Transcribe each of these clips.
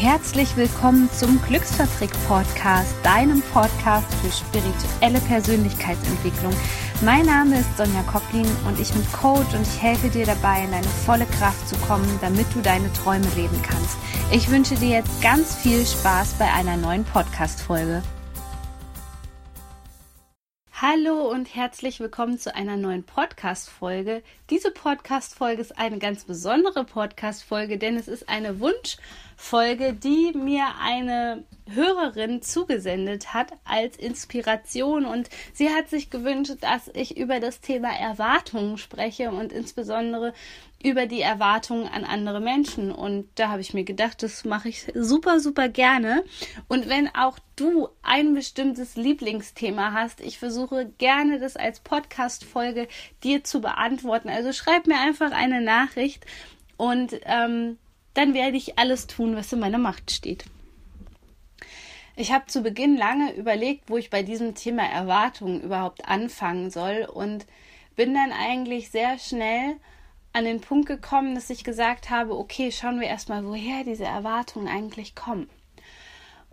Herzlich willkommen zum Glücksfabrik Podcast, deinem Podcast für spirituelle Persönlichkeitsentwicklung. Mein Name ist Sonja Koplin und ich bin Coach und ich helfe dir dabei, in deine volle Kraft zu kommen, damit du deine Träume leben kannst. Ich wünsche dir jetzt ganz viel Spaß bei einer neuen Podcast-Folge. Hallo und herzlich willkommen zu einer neuen Podcast-Folge. Diese Podcast-Folge ist eine ganz besondere Podcast-Folge, denn es ist eine Wunschfolge, die mir eine Hörerin zugesendet hat als Inspiration und sie hat sich gewünscht, dass ich über das Thema Erwartungen spreche und insbesondere über die Erwartungen an andere Menschen. Und da habe ich mir gedacht, das mache ich super, super gerne. Und wenn auch du ein bestimmtes Lieblingsthema hast, ich versuche gerne das als Podcast-Folge dir zu beantworten. Also schreib mir einfach eine Nachricht und ähm, dann werde ich alles tun, was in meiner Macht steht. Ich habe zu Beginn lange überlegt, wo ich bei diesem Thema Erwartungen überhaupt anfangen soll und bin dann eigentlich sehr schnell an den Punkt gekommen, dass ich gesagt habe, okay, schauen wir erstmal, woher diese Erwartungen eigentlich kommen.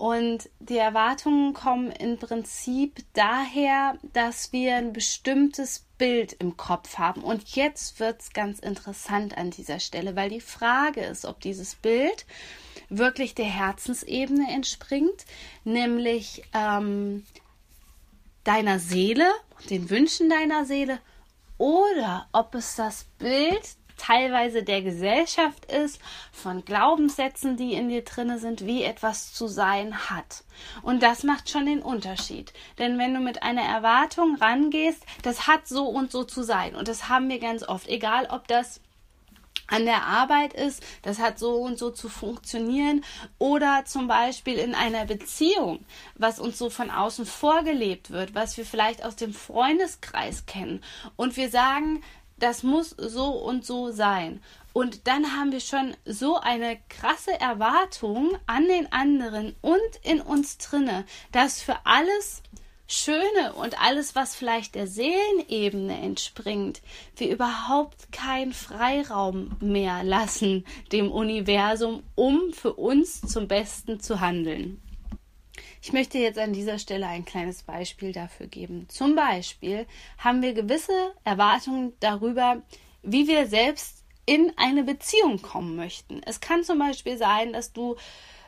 Und die Erwartungen kommen im Prinzip daher, dass wir ein bestimmtes Bild im Kopf haben. Und jetzt wird es ganz interessant an dieser Stelle, weil die Frage ist, ob dieses Bild wirklich der Herzensebene entspringt, nämlich ähm, deiner Seele, den Wünschen deiner Seele, oder ob es das Bild teilweise der Gesellschaft ist, von Glaubenssätzen, die in dir drinne sind, wie etwas zu sein hat. Und das macht schon den Unterschied. Denn wenn du mit einer Erwartung rangehst, das hat so und so zu sein. Und das haben wir ganz oft. Egal, ob das an der Arbeit ist, das hat so und so zu funktionieren oder zum Beispiel in einer Beziehung, was uns so von außen vorgelebt wird, was wir vielleicht aus dem Freundeskreis kennen und wir sagen, das muss so und so sein. Und dann haben wir schon so eine krasse Erwartung an den anderen und in uns drinne, dass für alles Schöne und alles, was vielleicht der Seelenebene entspringt, wir überhaupt keinen Freiraum mehr lassen dem Universum, um für uns zum Besten zu handeln. Ich möchte jetzt an dieser Stelle ein kleines Beispiel dafür geben. Zum Beispiel haben wir gewisse Erwartungen darüber, wie wir selbst in eine Beziehung kommen möchten. Es kann zum Beispiel sein, dass du,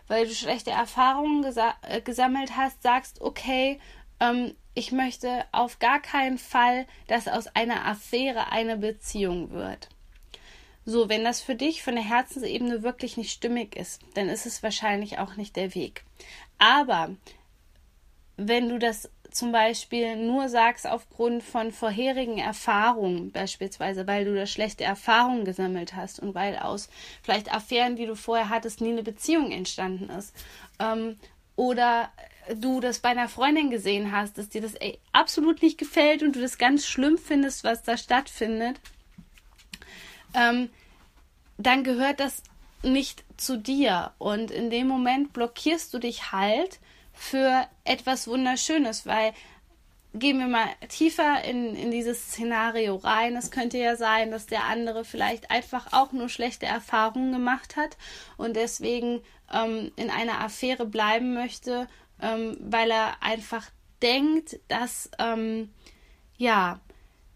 weil du schlechte Erfahrungen gesa äh, gesammelt hast, sagst, okay, ähm, ich möchte auf gar keinen Fall, dass aus einer Affäre eine Beziehung wird. So, wenn das für dich von der Herzensebene wirklich nicht stimmig ist, dann ist es wahrscheinlich auch nicht der Weg. Aber wenn du das zum Beispiel nur sagst aufgrund von vorherigen Erfahrungen, beispielsweise weil du da schlechte Erfahrungen gesammelt hast und weil aus vielleicht Affären, die du vorher hattest, nie eine Beziehung entstanden ist, ähm, oder du das bei einer Freundin gesehen hast, dass dir das ey, absolut nicht gefällt und du das ganz schlimm findest, was da stattfindet, ähm, dann gehört das nicht zu dir. Und in dem Moment blockierst du dich halt für etwas Wunderschönes, weil gehen wir mal tiefer in, in dieses Szenario rein. Es könnte ja sein, dass der andere vielleicht einfach auch nur schlechte Erfahrungen gemacht hat und deswegen ähm, in einer Affäre bleiben möchte, ähm, weil er einfach denkt, dass ähm, ja,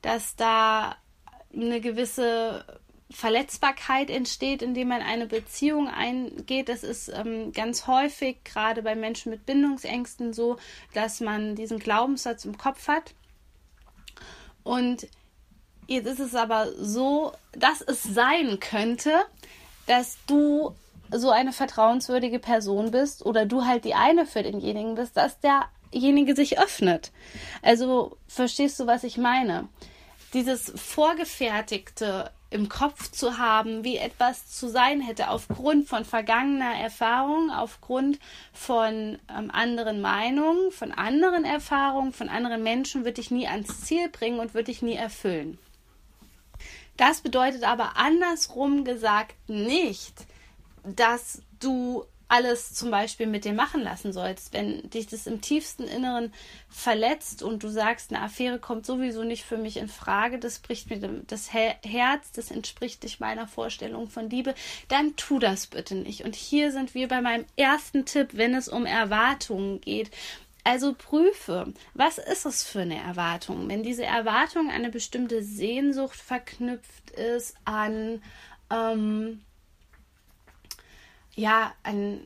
dass da eine gewisse Verletzbarkeit entsteht, indem man eine Beziehung eingeht. Das ist ähm, ganz häufig, gerade bei Menschen mit Bindungsängsten, so, dass man diesen Glaubenssatz im Kopf hat. Und jetzt ist es aber so, dass es sein könnte, dass du so eine vertrauenswürdige Person bist oder du halt die eine für denjenigen bist, dass derjenige sich öffnet. Also verstehst du, was ich meine? Dieses vorgefertigte im Kopf zu haben, wie etwas zu sein hätte, aufgrund von vergangener Erfahrung, aufgrund von ähm, anderen Meinungen, von anderen Erfahrungen, von anderen Menschen, wird dich nie ans Ziel bringen und wird dich nie erfüllen. Das bedeutet aber andersrum gesagt nicht, dass du alles zum Beispiel mit dir machen lassen sollst. Wenn dich das im tiefsten Inneren verletzt und du sagst, eine Affäre kommt sowieso nicht für mich in Frage, das bricht mir das Herz, das entspricht nicht meiner Vorstellung von Liebe, dann tu das bitte nicht. Und hier sind wir bei meinem ersten Tipp, wenn es um Erwartungen geht. Also prüfe, was ist es für eine Erwartung? Wenn diese Erwartung eine bestimmte Sehnsucht verknüpft ist, an ähm, ja, an,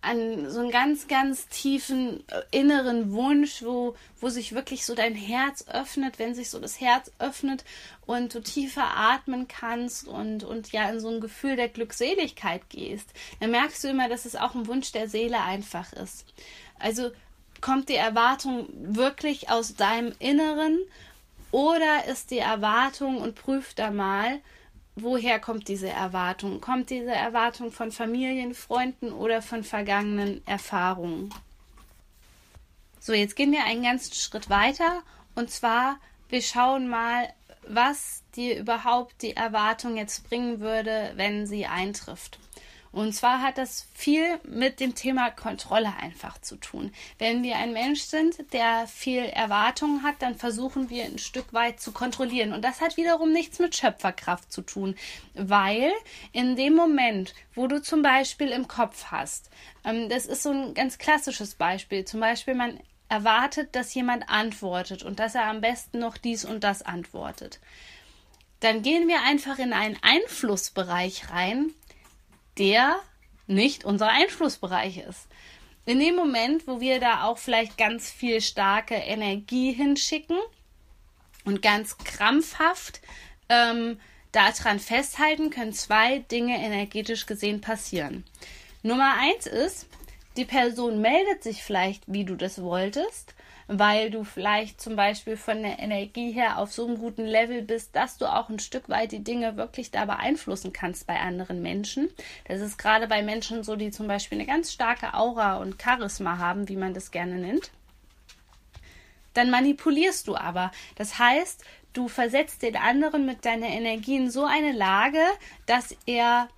an so einen ganz, ganz tiefen äh, inneren Wunsch, wo, wo sich wirklich so dein Herz öffnet, wenn sich so das Herz öffnet und du tiefer atmen kannst und, und ja in so ein Gefühl der Glückseligkeit gehst, dann merkst du immer, dass es auch ein Wunsch der Seele einfach ist. Also kommt die Erwartung wirklich aus deinem Inneren oder ist die Erwartung und prüf da mal, woher kommt diese Erwartung? Kommt diese Erwartung von Familien, Freunden oder von vergangenen Erfahrungen? So, jetzt gehen wir einen ganzen Schritt weiter und zwar, wir schauen mal, was dir überhaupt die Erwartung jetzt bringen würde, wenn sie eintrifft. Und zwar hat das viel mit dem Thema Kontrolle einfach zu tun. Wenn wir ein Mensch sind, der viel Erwartungen hat, dann versuchen wir ein Stück weit zu kontrollieren. Und das hat wiederum nichts mit Schöpferkraft zu tun, weil in dem Moment, wo du zum Beispiel im Kopf hast, ähm, das ist so ein ganz klassisches Beispiel, zum Beispiel man erwartet, dass jemand antwortet und dass er am besten noch dies und das antwortet. Dann gehen wir einfach in einen Einflussbereich rein, der nicht unser Einflussbereich ist. In dem Moment, wo wir da auch vielleicht ganz viel starke Energie hinschicken und ganz krampfhaft ähm, daran festhalten, können zwei Dinge energetisch gesehen passieren. Nummer eins ist, die Person meldet sich vielleicht, wie du das wolltest, weil du vielleicht zum Beispiel von der Energie her auf so einem guten Level bist, dass du auch ein Stück weit die Dinge wirklich da beeinflussen kannst bei anderen Menschen. Das ist gerade bei Menschen so, die zum Beispiel eine ganz starke Aura und Charisma haben, wie man das gerne nennt. Dann manipulierst du aber. Das heißt, du versetzt den anderen mit deiner Energie in so eine Lage, dass er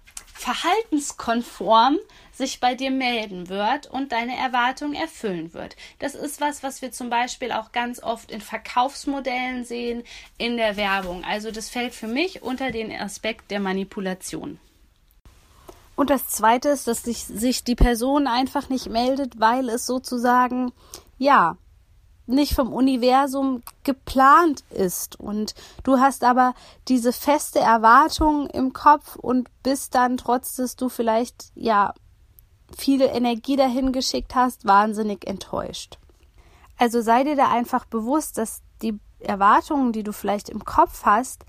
verhaltenskonform sich bei dir melden wird und deine Erwartungen erfüllen wird. Das ist was, was wir zum Beispiel auch ganz oft in Verkaufsmodellen sehen, in der Werbung. Also das fällt für mich unter den Aspekt der Manipulation. Und das Zweite ist, dass sich, sich die Person einfach nicht meldet, weil es sozusagen, ja, nicht vom Universum geplant ist. Und du hast aber diese feste Erwartung im Kopf und bist dann, trotz dass du vielleicht ja viele Energie dahin geschickt hast, wahnsinnig enttäuscht. Also sei dir da einfach bewusst, dass die Erwartungen, die du vielleicht im Kopf hast,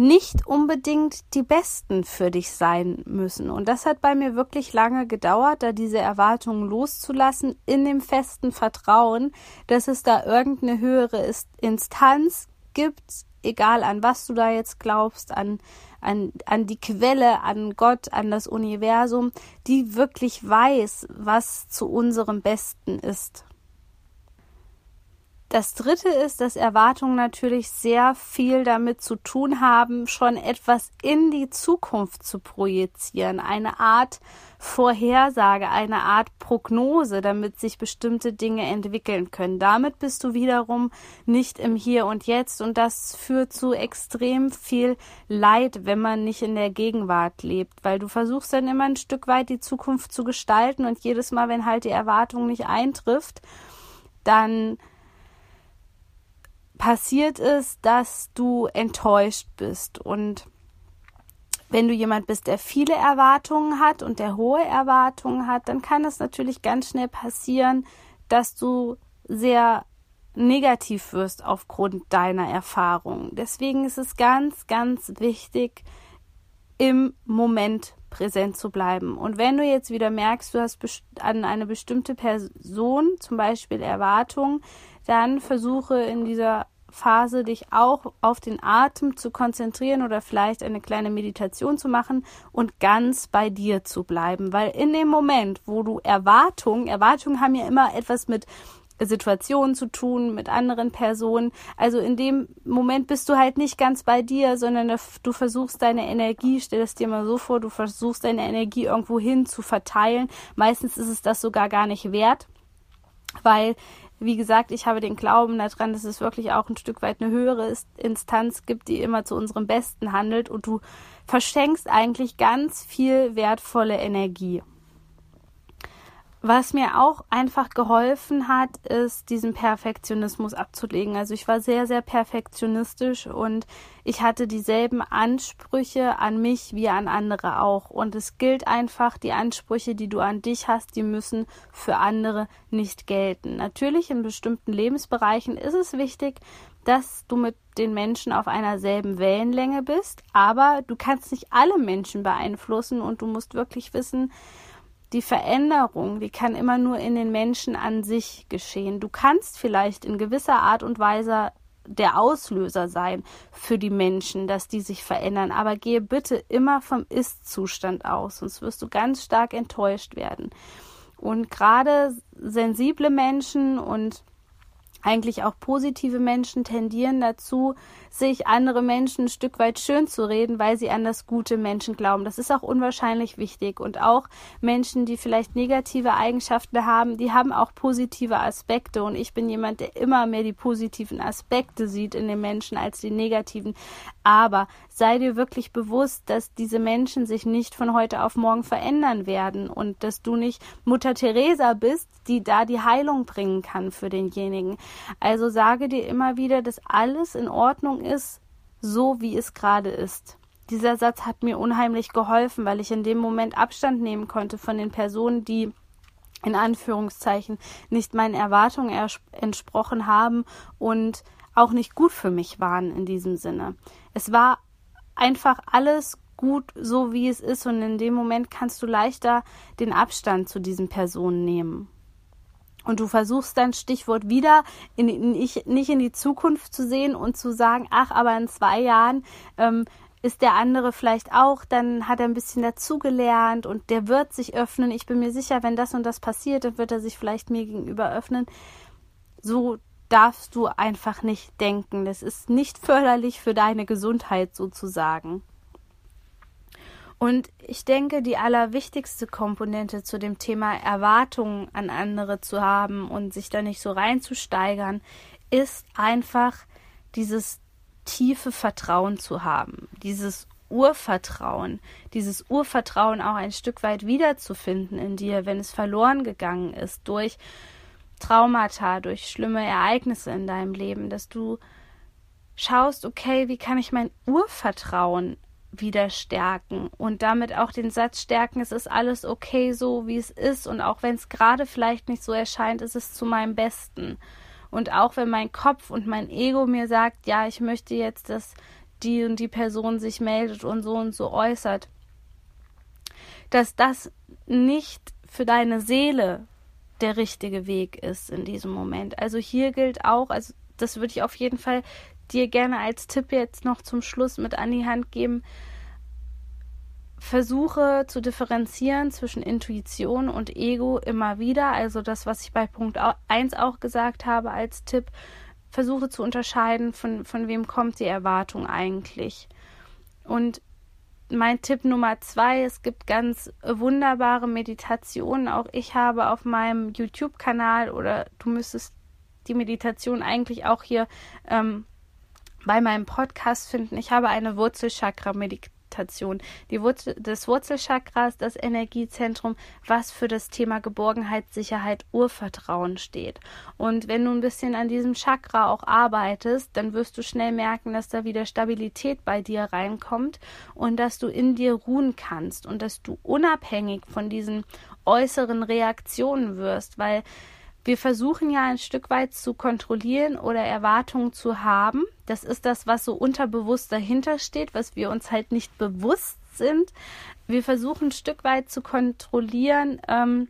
nicht unbedingt die besten für dich sein müssen. Und das hat bei mir wirklich lange gedauert, da diese Erwartungen loszulassen, in dem festen Vertrauen, dass es da irgendeine höhere Instanz gibt, egal an was du da jetzt glaubst, an, an, an die Quelle, an Gott, an das Universum, die wirklich weiß, was zu unserem Besten ist. Das dritte ist, dass Erwartungen natürlich sehr viel damit zu tun haben, schon etwas in die Zukunft zu projizieren. Eine Art Vorhersage, eine Art Prognose, damit sich bestimmte Dinge entwickeln können. Damit bist du wiederum nicht im Hier und Jetzt und das führt zu extrem viel Leid, wenn man nicht in der Gegenwart lebt, weil du versuchst dann immer ein Stück weit die Zukunft zu gestalten und jedes Mal, wenn halt die Erwartung nicht eintrifft, dann passiert ist, dass du enttäuscht bist. Und wenn du jemand bist, der viele Erwartungen hat und der hohe Erwartungen hat, dann kann es natürlich ganz schnell passieren, dass du sehr negativ wirst aufgrund deiner Erfahrungen. Deswegen ist es ganz, ganz wichtig, im Moment präsent zu bleiben. Und wenn du jetzt wieder merkst, du hast an eine bestimmte Person zum Beispiel Erwartungen, dann versuche in dieser Phase dich auch auf den Atem zu konzentrieren oder vielleicht eine kleine Meditation zu machen und ganz bei dir zu bleiben, weil in dem Moment, wo du Erwartungen, Erwartungen haben ja immer etwas mit Situationen zu tun, mit anderen Personen. Also in dem Moment bist du halt nicht ganz bei dir, sondern du versuchst deine Energie, stell es dir mal so vor, du versuchst deine Energie irgendwo hin zu verteilen. Meistens ist es das sogar gar nicht wert, weil wie gesagt, ich habe den Glauben daran, dass es wirklich auch ein Stück weit eine höhere Instanz gibt, die immer zu unserem Besten handelt und du verschenkst eigentlich ganz viel wertvolle Energie. Was mir auch einfach geholfen hat, ist, diesen Perfektionismus abzulegen. Also ich war sehr, sehr perfektionistisch und ich hatte dieselben Ansprüche an mich wie an andere auch. Und es gilt einfach, die Ansprüche, die du an dich hast, die müssen für andere nicht gelten. Natürlich in bestimmten Lebensbereichen ist es wichtig, dass du mit den Menschen auf einer selben Wellenlänge bist, aber du kannst nicht alle Menschen beeinflussen und du musst wirklich wissen, die Veränderung, die kann immer nur in den Menschen an sich geschehen. Du kannst vielleicht in gewisser Art und Weise der Auslöser sein für die Menschen, dass die sich verändern. Aber gehe bitte immer vom Ist-Zustand aus, sonst wirst du ganz stark enttäuscht werden. Und gerade sensible Menschen und eigentlich auch positive Menschen tendieren dazu, sich andere Menschen ein Stück weit schön zu reden, weil sie an das gute Menschen glauben. Das ist auch unwahrscheinlich wichtig. Und auch Menschen, die vielleicht negative Eigenschaften haben, die haben auch positive Aspekte. Und ich bin jemand, der immer mehr die positiven Aspekte sieht in den Menschen als die negativen. Aber sei dir wirklich bewusst, dass diese Menschen sich nicht von heute auf morgen verändern werden und dass du nicht Mutter Teresa bist, die da die Heilung bringen kann für denjenigen. Also sage dir immer wieder, dass alles in Ordnung ist, so wie es gerade ist. Dieser Satz hat mir unheimlich geholfen, weil ich in dem Moment Abstand nehmen konnte von den Personen, die in Anführungszeichen nicht meinen Erwartungen entsprochen haben und auch nicht gut für mich waren in diesem Sinne. Es war einfach alles gut so, wie es ist und in dem Moment kannst du leichter den Abstand zu diesen Personen nehmen. Und du versuchst dann Stichwort wieder in, in, nicht in die Zukunft zu sehen und zu sagen, ach, aber in zwei Jahren ähm, ist der andere vielleicht auch, dann hat er ein bisschen dazugelernt und der wird sich öffnen. Ich bin mir sicher, wenn das und das passiert, dann wird er sich vielleicht mir gegenüber öffnen. So darfst du einfach nicht denken. Das ist nicht förderlich für deine Gesundheit sozusagen. Und ich denke, die allerwichtigste Komponente zu dem Thema Erwartungen an andere zu haben und sich da nicht so reinzusteigern, ist einfach dieses tiefe Vertrauen zu haben, dieses Urvertrauen, dieses Urvertrauen auch ein Stück weit wiederzufinden in dir, wenn es verloren gegangen ist durch Traumata, durch schlimme Ereignisse in deinem Leben, dass du schaust, okay, wie kann ich mein Urvertrauen wieder stärken und damit auch den Satz stärken, es ist alles okay so, wie es ist und auch wenn es gerade vielleicht nicht so erscheint, ist es zu meinem Besten. Und auch wenn mein Kopf und mein Ego mir sagt, ja, ich möchte jetzt, dass die und die Person sich meldet und so und so äußert, dass das nicht für deine Seele der richtige Weg ist in diesem Moment. Also hier gilt auch, also das würde ich auf jeden Fall dir gerne als Tipp jetzt noch zum Schluss mit an die Hand geben. Versuche zu differenzieren zwischen Intuition und Ego immer wieder. Also das, was ich bei Punkt 1 auch gesagt habe als Tipp. Versuche zu unterscheiden, von, von wem kommt die Erwartung eigentlich. Und mein Tipp Nummer zwei, es gibt ganz wunderbare Meditationen. Auch ich habe auf meinem YouTube-Kanal oder du müsstest die Meditation eigentlich auch hier ähm, bei meinem Podcast finden. Ich habe eine Wurzelchakra-Meditation Meditation. Die Wurzel, das Wurzelchakra ist das Energiezentrum, was für das Thema Geborgenheit, Sicherheit, Urvertrauen steht. Und wenn du ein bisschen an diesem Chakra auch arbeitest, dann wirst du schnell merken, dass da wieder Stabilität bei dir reinkommt und dass du in dir ruhen kannst und dass du unabhängig von diesen äußeren Reaktionen wirst, weil wir versuchen ja ein Stück weit zu kontrollieren oder Erwartungen zu haben. Das ist das, was so unterbewusst dahinter steht, was wir uns halt nicht bewusst sind. Wir versuchen ein Stück weit zu kontrollieren, ähm,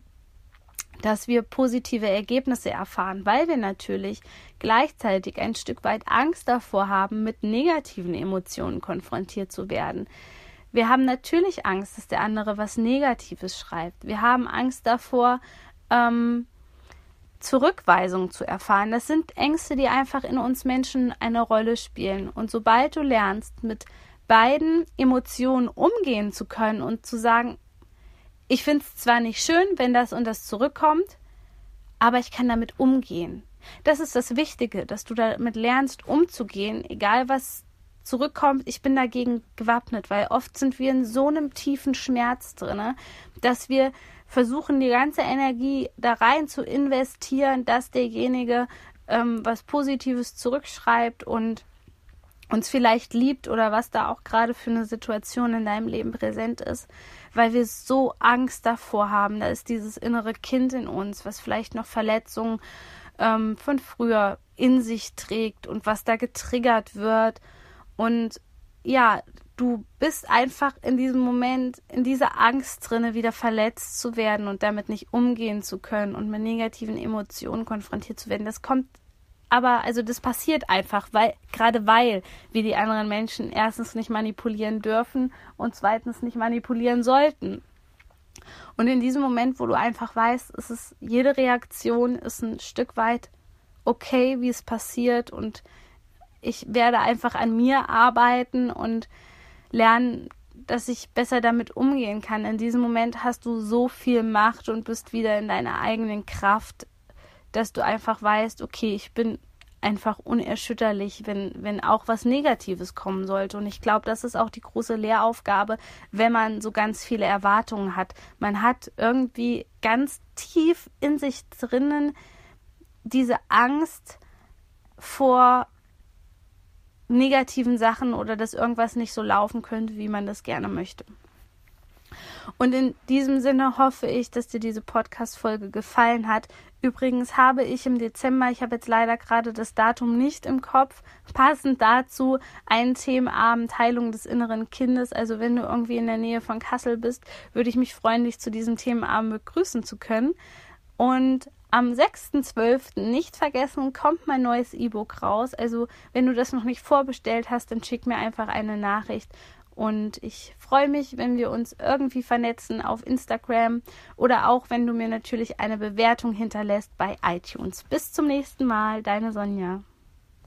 dass wir positive Ergebnisse erfahren, weil wir natürlich gleichzeitig ein Stück weit Angst davor haben, mit negativen Emotionen konfrontiert zu werden. Wir haben natürlich Angst, dass der andere was Negatives schreibt. Wir haben Angst davor, ähm, Zurückweisung zu erfahren. Das sind Ängste, die einfach in uns Menschen eine Rolle spielen. Und sobald du lernst, mit beiden Emotionen umgehen zu können und zu sagen, ich finde es zwar nicht schön, wenn das und das zurückkommt, aber ich kann damit umgehen. Das ist das Wichtige, dass du damit lernst, umzugehen, egal was zurückkommt. Ich bin dagegen gewappnet, weil oft sind wir in so einem tiefen Schmerz drin, dass wir versuchen, die ganze Energie da rein zu investieren, dass derjenige ähm, was Positives zurückschreibt und uns vielleicht liebt oder was da auch gerade für eine Situation in deinem Leben präsent ist, weil wir so Angst davor haben. Da ist dieses innere Kind in uns, was vielleicht noch Verletzungen ähm, von früher in sich trägt und was da getriggert wird. Und ja, du bist einfach in diesem Moment, in dieser Angst drinne, wieder verletzt zu werden und damit nicht umgehen zu können und mit negativen Emotionen konfrontiert zu werden. Das kommt aber, also das passiert einfach, weil, gerade weil wir die anderen Menschen erstens nicht manipulieren dürfen und zweitens nicht manipulieren sollten. Und in diesem Moment, wo du einfach weißt, es ist, jede Reaktion ist ein Stück weit okay, wie es passiert und ich werde einfach an mir arbeiten und lernen, dass ich besser damit umgehen kann. In diesem Moment hast du so viel Macht und bist wieder in deiner eigenen Kraft, dass du einfach weißt, okay, ich bin einfach unerschütterlich, wenn, wenn auch was Negatives kommen sollte. Und ich glaube, das ist auch die große Lehraufgabe, wenn man so ganz viele Erwartungen hat. Man hat irgendwie ganz tief in sich drinnen diese Angst vor negativen Sachen oder dass irgendwas nicht so laufen könnte, wie man das gerne möchte. Und in diesem Sinne hoffe ich, dass dir diese Podcast-Folge gefallen hat. Übrigens habe ich im Dezember, ich habe jetzt leider gerade das Datum nicht im Kopf, passend dazu einen Themenabend Heilung des inneren Kindes. Also wenn du irgendwie in der Nähe von Kassel bist, würde ich mich freuen, dich zu diesem Themenabend begrüßen zu können. Und am 6.12. nicht vergessen, kommt mein neues E-Book raus. Also wenn du das noch nicht vorbestellt hast, dann schick mir einfach eine Nachricht und ich freue mich, wenn wir uns irgendwie vernetzen auf Instagram oder auch wenn du mir natürlich eine Bewertung hinterlässt bei iTunes. Bis zum nächsten Mal, deine Sonja.